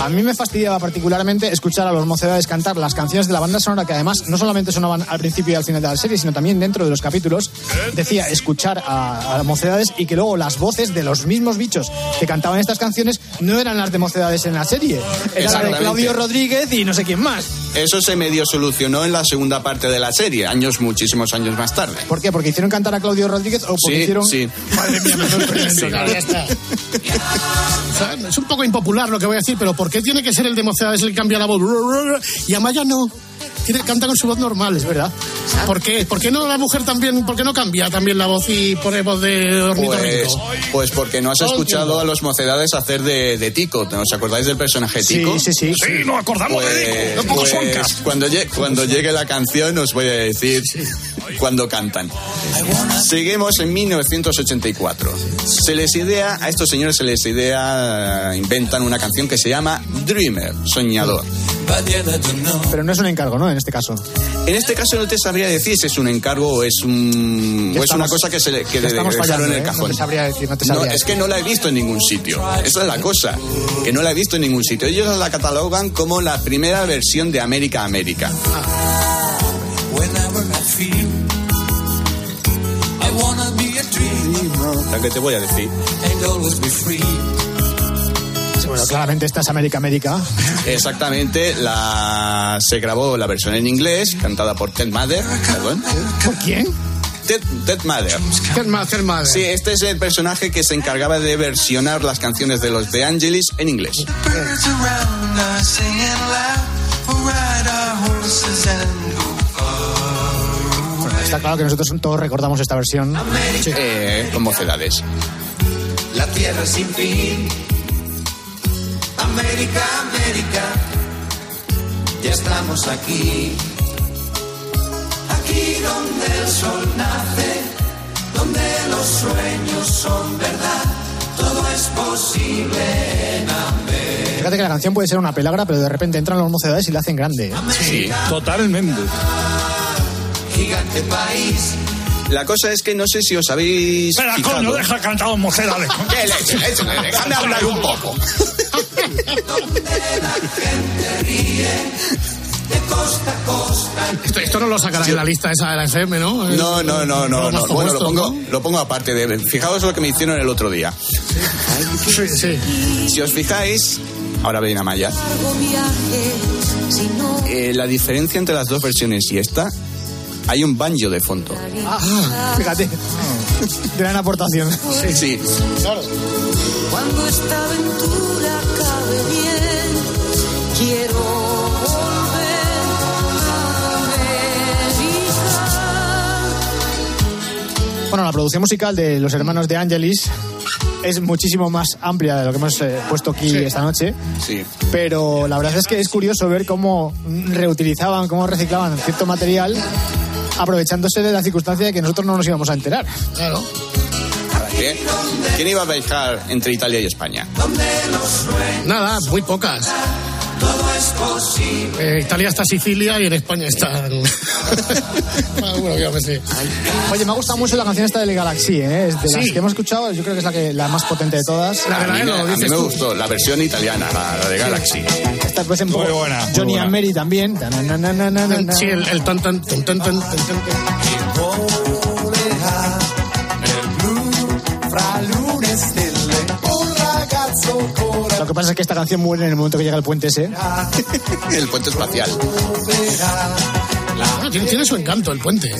A mí me fastidiaba particularmente escuchar a los mocedades cantar las canciones de la banda sonora que además no solamente sonaban al principio y al final de la serie, sino también dentro de los capítulos. Decía escuchar a, a mocedades y que luego las voces de los mismos bichos que cantaban estas canciones no eran las de mocedades en la serie. Era la de. Claudio Rodríguez y no sé quién más. Eso se medio solucionó en la segunda parte de la serie, años, muchísimos años más tarde. ¿Por qué? ¿Porque hicieron cantar a Claudio Rodríguez o porque Sí, hicieron... sí. Madre mía, menudo experimento, Sí. claro. Ya está. Es un poco impopular lo que voy a decir, pero ¿por qué tiene que ser el de mocedades el que cambia la voz? Y Amaya no. Tiene, canta con su voz normal. Es verdad. ¿Por qué? ¿Por qué no la mujer también, por qué no cambia también la voz y pone voz de Pues, ornitorrinco? pues porque no has Todo escuchado a los mocedades hacer de, de Tico. ¿No os acordáis del personaje Sí, Tico? sí, sí. Sí, nos acordamos de. Pues, Un poco pues, suancas. cuando, lle- cuando llegue la canción os voy a decir cuando cantan. Seguimos en 1984. Se les idea, a estos señores se les idea, inventan una canción que se llama Dreamer, soñador. Pero no es un encargo, ¿no? En este caso. En este caso no te sabría decir si es un encargo o es, un, o es una cosa que se le que le estamos dejaron fallando, en el ¿eh? No cajón. te sabría decir, no te No, sabría es que no la he visto en ningún sitio. Esa es la cosa, que no la he visto en ningún sitio. Ellos la catalogan como la primera versión de América América. Whenever I feel I wanna be a dreamer La que te voy a decir. Bueno, claramente esta es América América. Exactamente, la se grabó la versión en inglés, cantada por Ted Mather. Perdón. ¿Por quién? Ted, Ted Mather. Qué mal. Sí, este es el personaje que se encargaba de versionar las canciones de los de Angelis en inglés. Far. Está claro que nosotros todos recordamos esta versión. Eh, con mocedades. La tierra sin fin. América, América. Ya estamos aquí. Aquí donde el sol nace, donde los sueños son verdad. Todo es posible en América. Fíjate que la canción puede ser una pelagra, pero de repente entran los mocedades y la hacen grande. ¿eh? Sí, Totalmente. Gigante país. La cosa es que no sé si os habéis Espera, fijado. coño, deja cantar a los mocedades. ¿Qué leche, leche? Déjame hablar un poco. Esto, esto no lo sacarás en la lista esa de la FM, ¿no? No, no, no, no, no. Bueno, lo pongo, lo pongo aparte de. Fijaos lo que me hicieron el otro día. Sí, sí. Si os fijáis, ahora ven a Maya. Eh, la diferencia entre las dos versiones y esta, hay un banjo de fondo. Ah, fíjate. Gran aportación. Sí, sí. Cuando esta aventura acabe bien, quiero volver a América. Bueno, la producción musical de los hermanos de Angelis es muchísimo más amplia de lo que hemos eh, puesto aquí esta noche. Sí. Pero la verdad es que es curioso ver cómo reutilizaban, cómo reciclaban cierto material aprovechándose de la circunstancia de que nosotros no nos íbamos a enterar. Claro. ¿eh? ¿Quién iba a viajar entre Italia y España? Nada, muy pocas. Eh, Italia está Sicilia y en España está. Ah, bueno, me sé. Oye, me ha gustado mucho la canción esta de Galaxy, ¿eh? Es de las Sí. que hemos escuchado, yo creo que es la, que, la más potente de todas. La de A la mí, me, a mí me tú. gustó la versión italiana, la, la de Galaxy. Esta pues en Muy buena, muy Johnny buena. and Mary también. Sí, el, el tan tan tan tan tan. Lo que pasa es que esta canción muere en el momento que llega el puente ese. El puente espacial. Tiene, tiene su encanto el puente. ¿eh?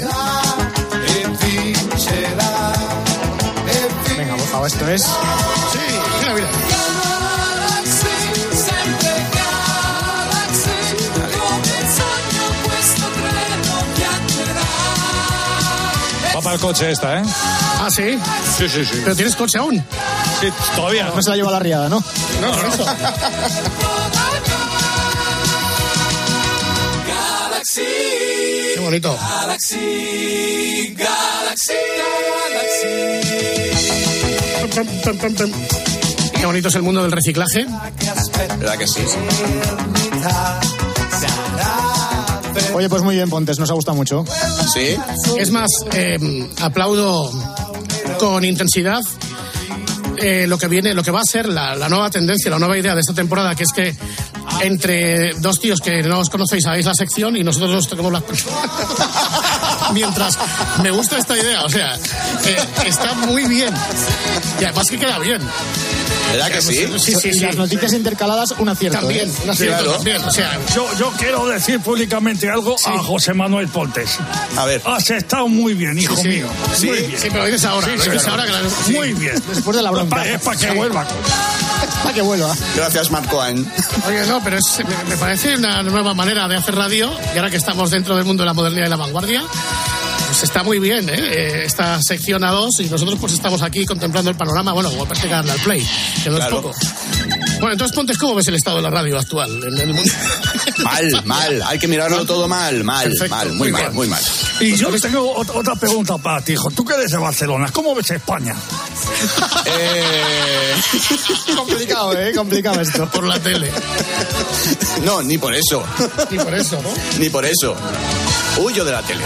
Venga, por favor, esto es. Sí, mira, mira. Para el coche esta, ¿eh? Ah, sí. Sí, sí, sí. Pero tienes coche aún. Sí, todavía no. No se la lleva la riada, ¿no? No, por eso. Qué bonito. Qué bonito es el mundo del reciclaje. ¿Verdad que sí? Oye, pues muy bien, Pontes, nos ha gustado mucho. Sí. Es más, eh, aplaudo con intensidad eh, lo que viene, lo que va a ser la, la nueva tendencia, la nueva idea de esta temporada, que es que entre dos tíos que no os conocéis hagáis la sección y nosotros nos toquemos las Mientras me gusta esta idea, o sea, eh, está muy bien. Y además que queda bien. ¿Verdad que sí? Sí, sí, y sí. las noticias intercaladas, un acierto. También, ¿eh? un acierto claro. también. O sea, Yo, yo quiero decir públicamente algo a José Manuel Pontes. A ver. Has estado muy bien, hijo sí. mío. Sí. Muy bien. sí, pero lo dices ahora. Lo dices ahora. Muy bien. Después de la bronca. Es para que vuelva. Para que vuelva. Gracias, Marco Ain. Oye, no, pero es- me, me parece una nueva manera de hacer radio y ahora que estamos dentro del mundo de la modernidad y la vanguardia, pues está muy bien, ¿eh? Eh, Esta sección a dos y nosotros pues estamos aquí contemplando el panorama, bueno, como parece que darle al play, que no Claro. es poco. Bueno, entonces Pontes, ¿cómo ves el estado de la radio actual en el mundo? Mal, mal. Hay que mirarlo todo mal, mal, Perfecto, mal. muy Muy mal, muy mal. Y yo tengo ot- otra pregunta para ti, hijo. Tú que eres de Barcelona, ¿cómo ves España? Eh, complicado, ¿eh? Complicado esto. Por la tele. no, ni por eso. Y por eso, ¿no? Ni por eso. Huyo de la tele.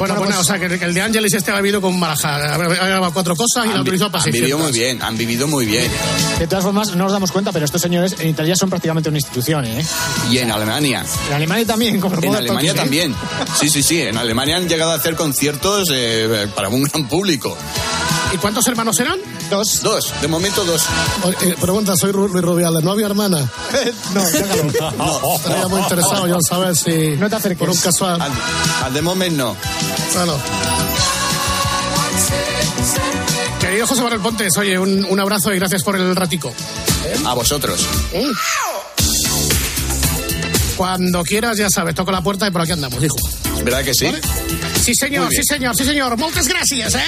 Bueno, bueno, o sea, que el de Ángeles este ha vivido con Baraja. Ha grabado cuatro cosas y Han, vi- utilizado para han vivido 600. muy bien, han vivido muy bien. De todas formas, no nos damos cuenta, pero estos señores en Italia son prácticamente una institución, ¿eh? Y en Alemania. En Alemania también, como En Alemania ¿eh? también. Sí, sí, sí. En Alemania han llegado a hacer conciertos eh, para un gran público. ¿Y cuántos hermanos eran? Dos. Dos, de momento dos. Eh, pregunta, soy Luis Rubiales, ¿no había hermana? no, déjalo. Estaría muy interesado yo en saber si... No te acerques. Por un casual... Al, al de momento no. Bueno. Querido José Manuel Pontes, oye, un, un abrazo y gracias por el ratico. A vosotros. Cuando quieras, ya sabes, toco la puerta y por aquí andamos, hijo. ¿Verdad que sí? ¿Vale? Sí, señor, sí, señor, sí, señor. Muchas gracias, ¿eh?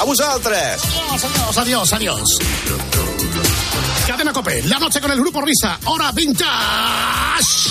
A vosotros. Adiós, adiós, adiós, adiós. Cadena Cope, la noche con el grupo Risa, hora vintage.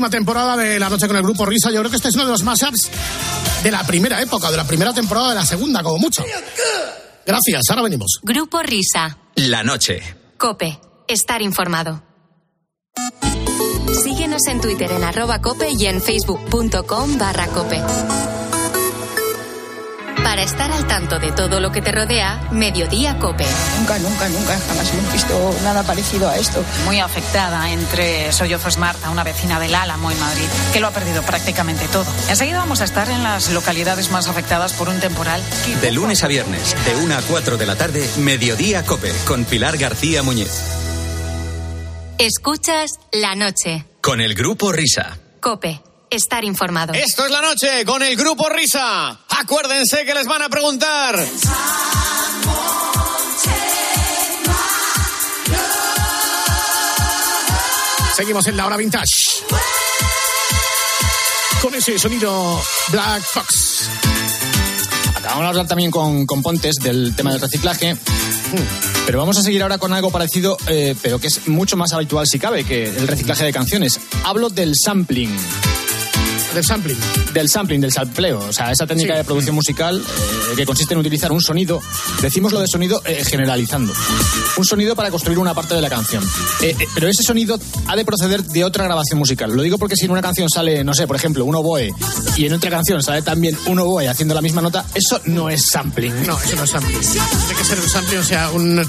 Décima temporada de La Noche con el Grupo Risa. Yo creo que este es uno de los mashups de la primera época, de la primera temporada de la segunda, como mucho. Gracias, ahora venimos. Grupo Risa. La noche. Cope. Estar informado. Síguenos en Twitter en arroba cope y en facebook.com barra cope. Para estar al tanto de todo lo que te rodea, Mediodía Cope. Nunca, nunca, nunca, jamás hemos visto nada parecido a esto. Muy afectada entre Sollozos Marta, una vecina del Álamo en Madrid, que lo ha perdido prácticamente todo. Enseguida vamos a estar en las localidades más afectadas por un temporal. De lunes a viernes, de 1 a 4 de la tarde, Mediodía Cope, con Pilar García Muñiz. Escuchas la noche. Con el Grupo Risa. Cope. Estar informado. Esto es la noche con el grupo Risa. Acuérdense que les van a preguntar. Seguimos en la hora vintage. Con ese sonido Black Fox. Acabamos de hablar también con, con Pontes del tema del reciclaje. Pero vamos a seguir ahora con algo parecido, eh, pero que es mucho más habitual si cabe que el reciclaje de canciones. Hablo del sampling. Del sampling. Del sampling, del sampleo. O sea, esa técnica Sí. de producción musical eh, que consiste en utilizar un sonido, decimos lo de sonido eh, generalizando. Un sonido para construir una parte de la canción. Eh, eh, pero ese sonido ha de proceder de otra grabación musical. Lo digo porque si en una canción sale, no sé, por ejemplo, un oboe y en otra canción sale también un oboe haciendo la misma nota, eso no es sampling. No, eso no es sampling. Tiene que ser un sampling, o sea, un,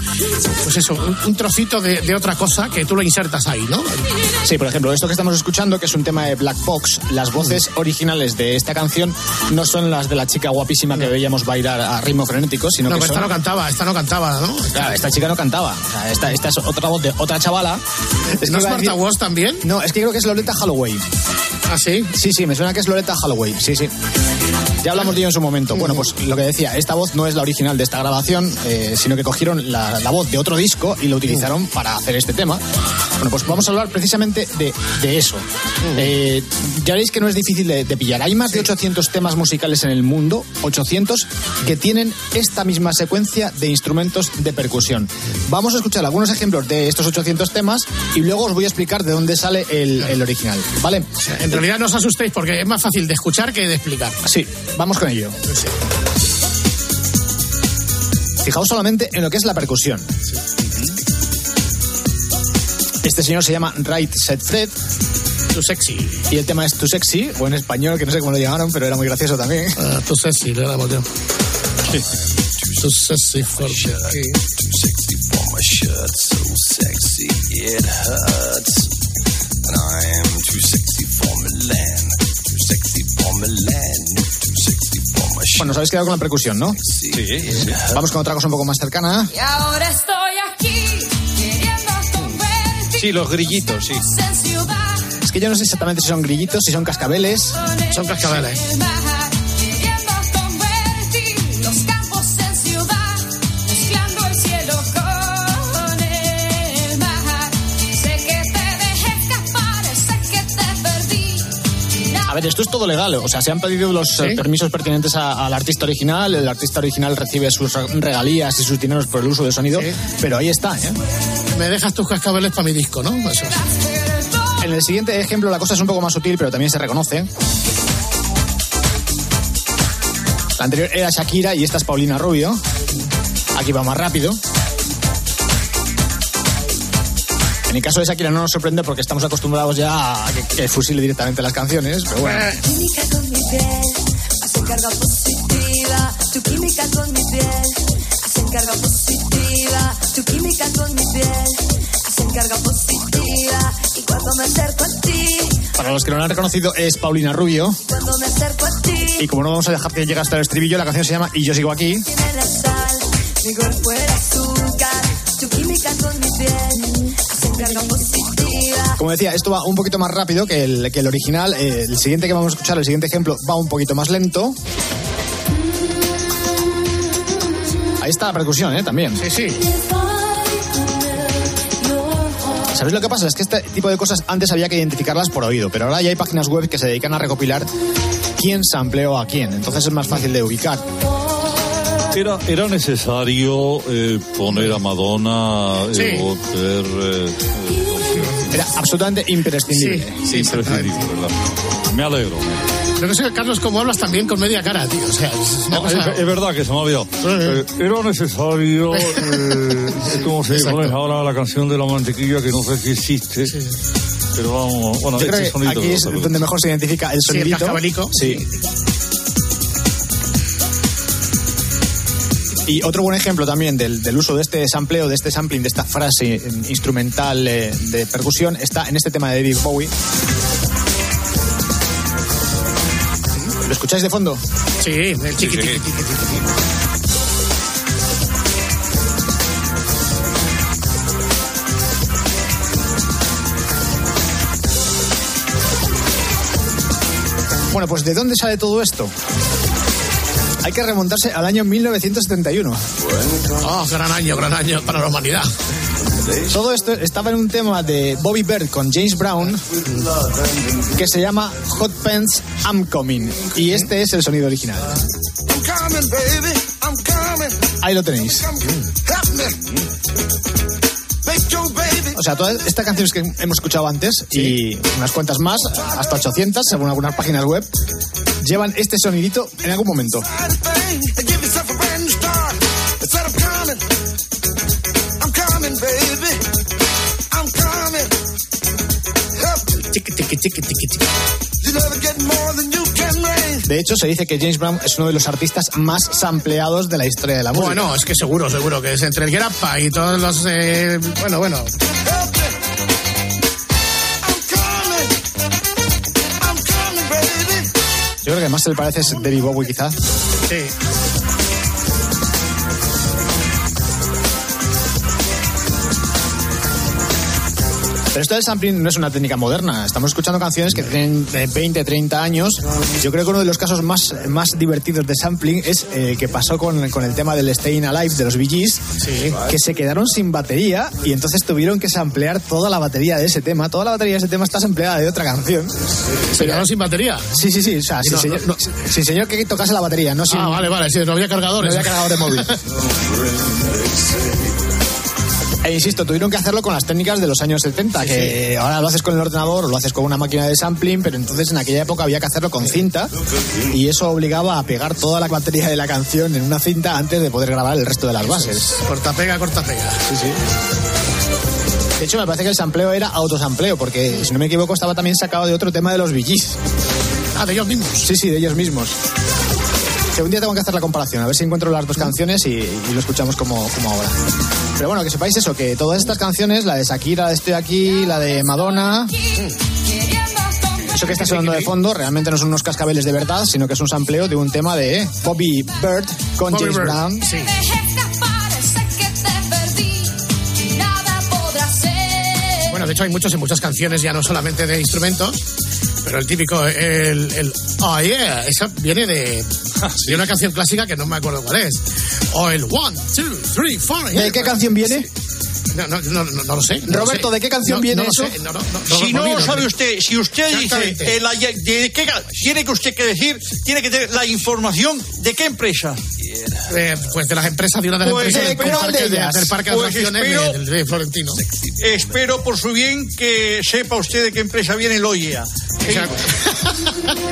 pues eso, un, un trocito de, de otra cosa que tú lo insertas ahí, ¿no? Sí, por ejemplo, esto que estamos escuchando, que es un tema de Black Box, las voces originales de esta canción no son las de la chica guapísima que veíamos bailar a ritmo frenético, sino No, que pues esta son... no cantaba, esta no cantaba, ¿no? Claro, esta chica no cantaba. O sea, esta, esta es otra voz de otra chavala. Es ¿No es Marta decir- Woz también? No, es que creo que es Loleta Holloway. ¿Ah, sí? Sí, sí, me suena que es Loleta Holloway. Sí, sí. Ya hablamos de ello en su momento. Bueno, pues lo que decía, esta voz no es la original de esta grabación, eh, sino que cogieron la, la voz de otro disco y lo utilizaron para hacer este tema. Bueno, pues vamos a hablar precisamente de, de eso. Eh, ya veréis que no es difícil de, de pillar. Hay más de 800 temas musicales en el mundo, 800, que tienen esta misma secuencia de instrumentos de percusión. Vamos a escuchar algunos ejemplos de estos 800 temas y luego os voy a explicar de dónde sale el, el original. ¿Vale? En realidad no os asustéis porque es más fácil de escuchar que de explicar. Sí, vamos con ello. Fijaos solamente en lo que es la percusión. Este señor se llama Right Set Fred. Too sexy. Y el tema es Too Sexy, o en español, que no sé cómo lo llamaron, pero era muy gracioso también. Ah, too sexy, le damos yo. Too sexy for me. Bueno, os habéis quedado con la percusión, ¿no? Sí. Vamos con otra cosa un poco más cercana. Y ahora estoy aquí, queriendo Sí, los grillitos, sí. Es que yo no sé exactamente si son grillitos, si son cascabeles. Son cascabeles. Ver, esto es todo legal. O sea, se han pedido los eh, permisos pertinentes al artista original. El artista original recibe sus regalías y sus dineros por el uso del sonido. Pero ahí está, ¿eh? Me dejas tus cascabeles para mi disco, ¿no? Eso. En el siguiente ejemplo la cosa es un poco más sutil, pero también se reconoce. La anterior era Shakira y esta es Paulina Rubio. Aquí va más rápido. En el caso de Shakira no nos sorprende porque estamos acostumbrados ya a que, que fusile directamente las canciones, pero bueno. Química con mi piel, hacen carga positiva. Tu química con mi piel, hacen carga positiva. Tu química con mi piel, hacen carga positiva. Y cuando me acerco a ti, Para los que no lo han reconocido es Paulina Rubio. cuando me acerco a ti, Y como no vamos a dejar que llegue hasta el estribillo, la canción se llama Y yo sigo aquí. tiene la sal, mi cuerpo el azúcar. Tu química con mi piel, hacen carga positiva. Como decía, esto va un poquito más rápido que el, que el original. Eh, el siguiente que vamos a escuchar, el siguiente ejemplo, va un poquito más lento. Ahí está la percusión, ¿eh? También. Sí, sí. ¿Sabéis lo que pasa? Es que este tipo de cosas antes había que identificarlas por oído, pero ahora ya hay páginas web que se dedican a recopilar quién sampleó a quién. Entonces es más fácil de ubicar. Era, era necesario eh, poner a Madonna, eh, Sí. o tener, eh, Era absolutamente imprescindible. Sí, imprescindible, ¿verdad? Me alegro. Lo que sé, Carlos, como hablas también con media cara, tío. O sea, es una No, es, cosa... es verdad que se me ha olvidado. Eh, era necesario, eh, ¿cómo se pone ahora la canción de la mantequilla que no sé si existe? Pero vamos, bueno, Yo creo este que sonido. aquí es donde mejor se identifica el Sí, el sonidito. cascabelico. Sí. Y otro buen ejemplo también del, del uso de este sampleo, de este sampling, de esta frase instrumental eh, de percusión, está en este tema de David Bowie. ¿Lo escucháis de fondo? Sí, el chiqui, Sí, sí. Bueno, pues ¿de dónde sale todo esto? Hay que remontarse al año 1971. Oh, gran año, gran año para la humanidad. Todo esto estaba en un tema de Bobby Bird con James Brown que se llama Hot Pants I'm Coming. Y este es el sonido original. I'm coming, baby. I'm coming. Ahí lo tenéis. O sea, todas estas canciones que hemos escuchado antes y unas cuantas más, hasta 800 según algunas páginas web, llevan este sonidito en algún momento. De hecho, se dice que James Brown es uno de los artistas más sampleados de la historia de la música. Bueno, es que seguro, seguro que es entre el Up y todos los... eh, bueno, bueno. Creo que más se le parece es David Bowie, quizá. Sí. Pero esto del sampling no es una técnica moderna. Estamos escuchando canciones que tienen eh, 20, 30 años. Yo creo que uno de los casos más, más divertidos de sampling es eh, que pasó con, con el tema del Staying Alive de los Bee Gees, que se quedaron sin batería y entonces tuvieron que samplear toda la batería de ese tema. Toda la batería de ese tema está sampleada de otra canción. ¿Se quedaron sin batería? Sí, sí, sí. O sea, sin, no, señor, no, sin señor que tocase la batería, no sin... Ah, vale, vale, sí, no había cargadores. No había cargador de móvil. E insisto, tuvieron que hacerlo con las técnicas de los años 70, que ahora lo haces con el ordenador o lo haces con una máquina de sampling, pero entonces en aquella época había que hacerlo con cinta y eso obligaba a pegar toda la batería de la canción en una cinta antes de poder grabar el resto de las bases. Corta pega, corta pega. Sí, sí. De hecho, me parece que el sampleo era autosampleo, porque si no me equivoco estaba también sacado de otro tema de los VGs. Ah, de ellos mismos. Sí, sí, de ellos mismos. Que un día tengo que hacer la comparación, a ver si encuentro las dos canciones y, y lo escuchamos como, como ahora. Pero bueno, que sepáis eso, que todas estas canciones, la de Shakira, la de Estoy aquí, la de Madonna, eso que está sonando de fondo realmente no son unos cascabeles de verdad, sino que es un sampleo de un tema de Bobby Bird con Bobby James Bird, Brown. sí. Bueno, de hecho hay muchos en muchas canciones, ya no solamente de instrumentos, pero el típico, el, el oh yeah, eso viene de, de una canción clásica que no me acuerdo cuál es. O el one, two, three, four. ¿De qué canción viene? No, no, no, no, no lo sé. no lo Roberto, sé. ¿de qué canción No, viene no lo eso? sé, no, no, no, Si lo no olvido. sabe usted, si usted dice, eh, la- de qué, tiene que usted que decir, tiene que tener la información de qué empresa. Eh, pues de las empresas, de una de las Pues empresas del, espero parque, de de- del parque de Pues espero- de, de Florentino. Espero por su bien que sepa usted de qué empresa viene el OIEA. Exacto.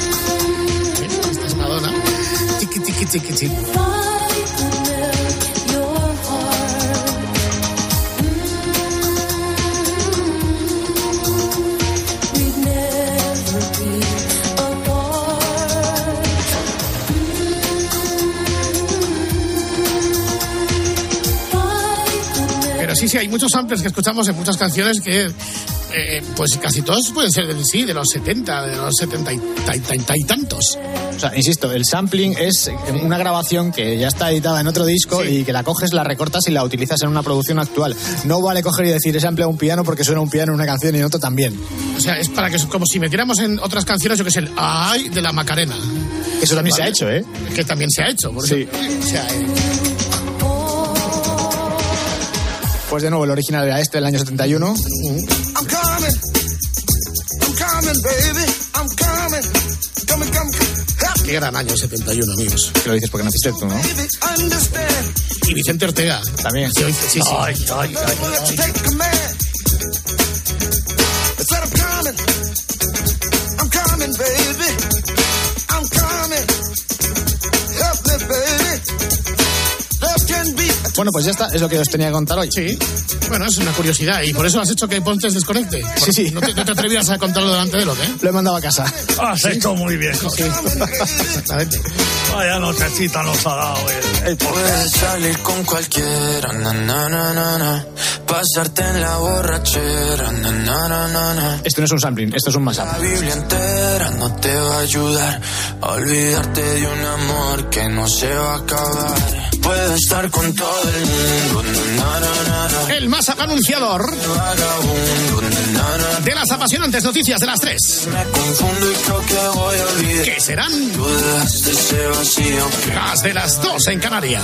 Esta es Madonna. Tiki, tiki, tiki, tiki. Sí, sí, hay muchos samples que escuchamos en muchas canciones que, eh, pues casi todos pueden ser de, sí, de los 70, de los 70 y, ta- y tantos. O sea, insisto, el sampling es una grabación que ya está editada en otro disco y que la coges, la recortas y la utilizas en una producción actual. No vale coger y decir, he sampleado un piano porque suena un piano en una canción y en otra también. O sea, es para que, como si metiéramos en otras canciones, yo que sé, el Ay de la Macarena. Eso también se ha Vale. hecho, ¿eh? Que también se ha hecho, por Sí. eso. O sea, eh, Pues de nuevo, el original era este del año 71. I'm coming. I'm coming, baby. I'm coming. Coming, coming, coming. qué gran año 71, amigos. Que lo dices porque naciste tú, ¿no? Y Vicente Ortega. También. Sí, sí, sí. Let's take command. Bueno, pues ya está, es lo que os tenía que contar hoy. Sí. Bueno, es una curiosidad y por eso has hecho que Pontes desconecte. Sí, sí. No te, no te atrevías a contarlo delante de lo que. Lo he mandado a casa. Has hecho muy bien. Exactamente. Vaya nochecita nos ha dado el, el Puedes salir con cualquiera, na, na, na, na, na. pasarte en la borrachera, na, na, na, na, na. Esto no es un sampling, esto es un mashup. La Biblia entera no te va a ayudar a olvidarte de un amor que no se va a acabar. Puedo estar con todo el mundo, na, na, na. El más anunciador de las apasionantes noticias de las tres. Me confundo y creo que voy a olvidar. Que serán las de las dos en Canarias.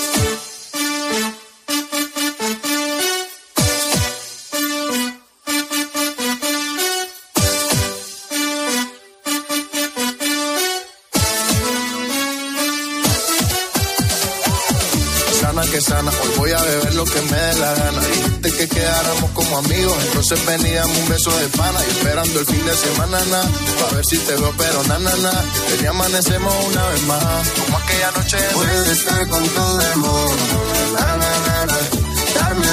Como amigos, entonces veníamos un beso de pana y esperando el fin de semana, na, pa' ver si te veo, pero na, na, na, que ya amanecemos una vez más, como aquella noche. Puedes estar con todo el mundo, na, na, na, na, darme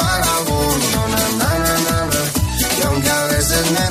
vagabundo, na, na, na, na, na, y aunque a veces me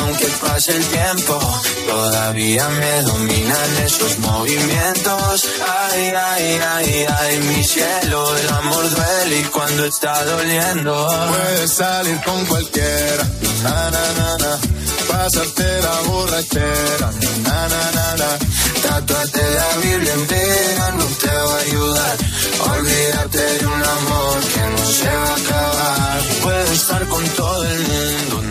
Aunque pase el tiempo, todavía me dominan esos movimientos. Ay, ay, ay, ay, mi cielo, el amor duele y cuando está doliendo. Puedes salir con cualquiera, na, na, na, na. Pasarte la borrachera, na, na, na, na. Tatuate la Biblia entera, no te va a ayudar. Olvídate de un amor que no se va a acabar. Puedes estar con todo el mundo,